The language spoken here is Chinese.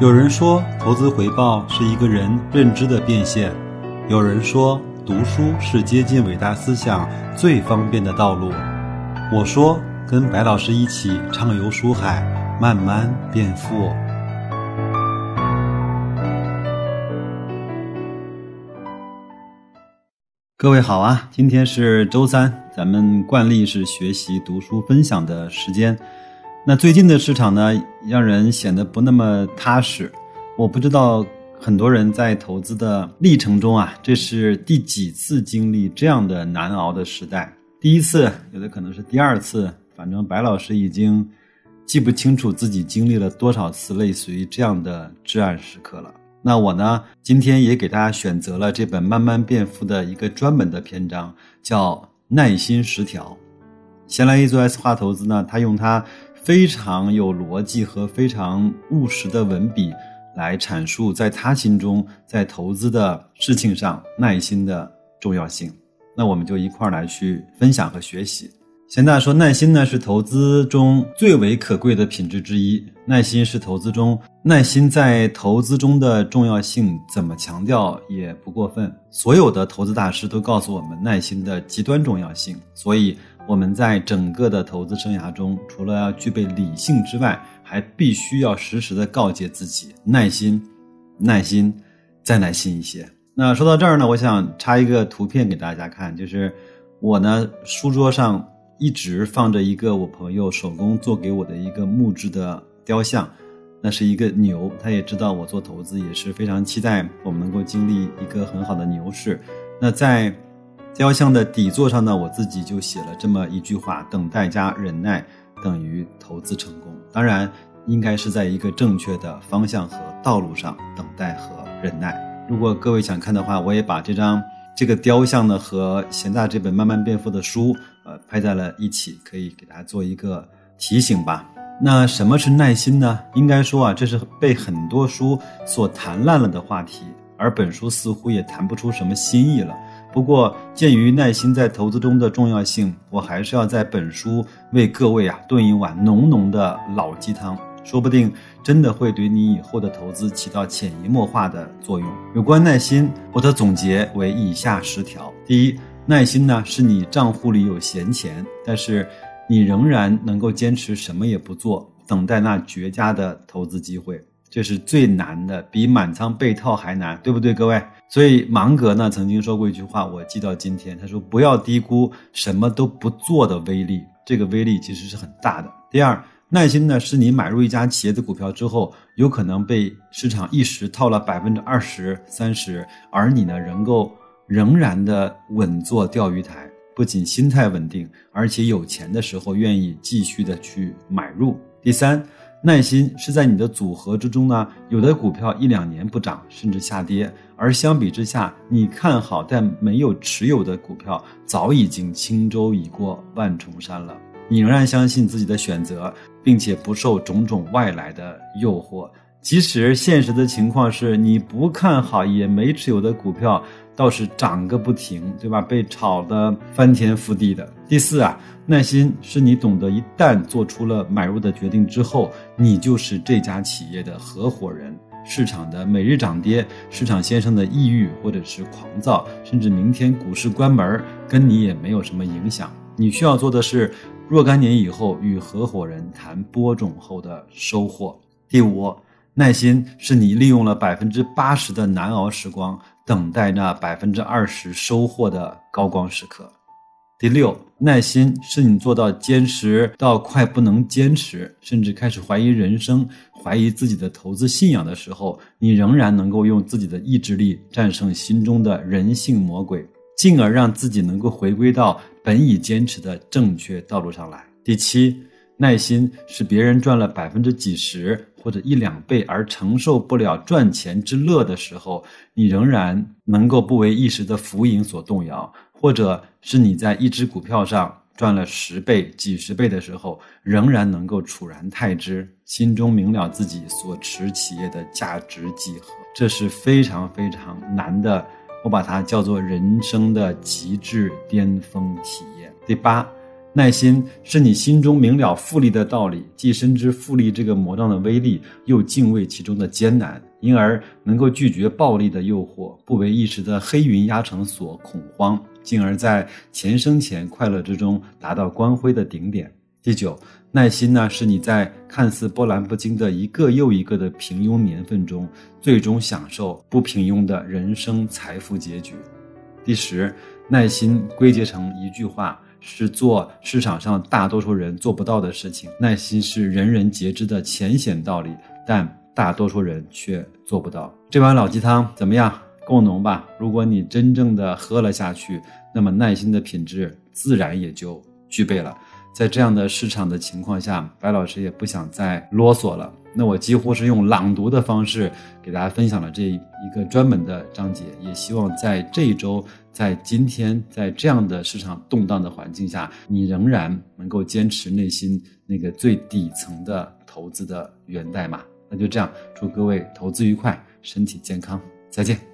有人说，投资回报是一个人认知的变现；有人说，读书是接近伟大思想最方便的道路。我说，跟白老师一起畅游书海，慢慢变富。各位好啊，今天是周三，咱们惯例是学习、读书、分享的时间。那最近的市场呢，让人显得不那么踏实。我不知道很多人在投资的历程中啊，这是第几次经历这样的难熬的时代？第一次，有的可能是第二次，反正白老师已经记不清楚自己经历了多少次类似于这样的至暗时刻了。那我呢，今天也给大家选择了这本《慢慢变富》的一个专门的篇章，叫耐心十条。先来一做 S 化投资呢，他用他。非常有逻辑和非常务实的文笔来阐述，在他心中，在投资的事情上耐心的重要性。那我们就一块儿来去分享和学习。贤大说，耐心呢是投资中最为可贵的品质之一。耐心是投资中，耐心在投资中的重要性，怎么强调也不过分。所有的投资大师都告诉我们耐心的极端重要性，所以。我们在整个的投资生涯中，除了要具备理性之外，还必须要时时的告诫自己耐心，耐心，再耐心一些。那说到这儿呢，我想插一个图片给大家看，就是我呢书桌上一直放着一个我朋友手工做给我的一个木质的雕像，那是一个牛，他也知道我做投资也是非常期待我们能够经历一个很好的牛市。那在。雕像的底座上呢，我自己就写了这么一句话：等待加忍耐等于投资成功。当然，应该是在一个正确的方向和道路上等待和忍耐。如果各位想看的话，我也把这张这个雕像呢和贤大这本慢慢变富的书，呃，拍在了一起，可以给大家做一个提醒吧。那什么是耐心呢？应该说啊，这是被很多书所谈烂了的话题，而本书似乎也谈不出什么新意了。不过，鉴于耐心在投资中的重要性，我还是要在本书为各位啊炖一碗浓浓的老鸡汤，说不定真的会对你以后的投资起到潜移默化的作用。有关耐心，我的总结为以下十条：第一，耐心呢是你账户里有闲钱，但是你仍然能够坚持什么也不做，等待那绝佳的投资机会。这是最难的，比满仓被套还难，对不对，各位？所以芒格呢曾经说过一句话，我记到今天。他说：“不要低估什么都不做的威力，这个威力其实是很大的。”第二，耐心呢是你买入一家企业的股票之后，有可能被市场一时套了百分之二十三十，而你呢能够仍然的稳坐钓鱼台，不仅心态稳定，而且有钱的时候愿意继续的去买入。第三。耐心是在你的组合之中呢，有的股票一两年不涨，甚至下跌，而相比之下，你看好但没有持有的股票，早已经轻舟已过万重山了。你仍然相信自己的选择，并且不受种种外来的诱惑，即使现实的情况是你不看好也没持有的股票。倒是涨个不停，对吧？被炒得翻天覆地的。第四啊，耐心是你懂得，一旦做出了买入的决定之后，你就是这家企业的合伙人。市场的每日涨跌，市场先生的抑郁或者是狂躁，甚至明天股市关门，跟你也没有什么影响。你需要做的是，若干年以后与合伙人谈播种后的收获。第五，耐心是你利用了百分之八十的难熬时光。等待那百分之二十收获的高光时刻。第六，耐心是你做到坚持到快不能坚持，甚至开始怀疑人生、怀疑自己的投资信仰的时候，你仍然能够用自己的意志力战胜心中的人性魔鬼，进而让自己能够回归到本已坚持的正确道路上来。第七。耐心是别人赚了百分之几十或者一两倍而承受不了赚钱之乐的时候，你仍然能够不为一时的浮盈所动摇；或者是你在一只股票上赚了十倍、几十倍的时候，仍然能够处然泰之，心中明了自己所持企业的价值几何。这是非常非常难的，我把它叫做人生的极致巅峰体验。第八。耐心是你心中明了复利的道理，既深知复利这个魔杖的威力，又敬畏其中的艰难，因而能够拒绝暴利的诱惑，不为一时的黑云压城所恐慌，进而在钱生钱快乐之中达到光辉的顶点。第九，耐心呢，是你在看似波澜不惊的一个又一个的平庸年份中，最终享受不平庸的人生财富结局。第十，耐心归结成一句话。是做市场上大多数人做不到的事情。耐心是人人皆知的浅显道理，但大多数人却做不到。这碗老鸡汤怎么样？够浓吧？如果你真正的喝了下去，那么耐心的品质自然也就具备了。在这样的市场的情况下，白老师也不想再啰嗦了。那我几乎是用朗读的方式给大家分享了这一个专门的章节，也希望在这一周，在今天，在这样的市场动荡的环境下，你仍然能够坚持内心那个最底层的投资的源代码。那就这样，祝各位投资愉快，身体健康，再见。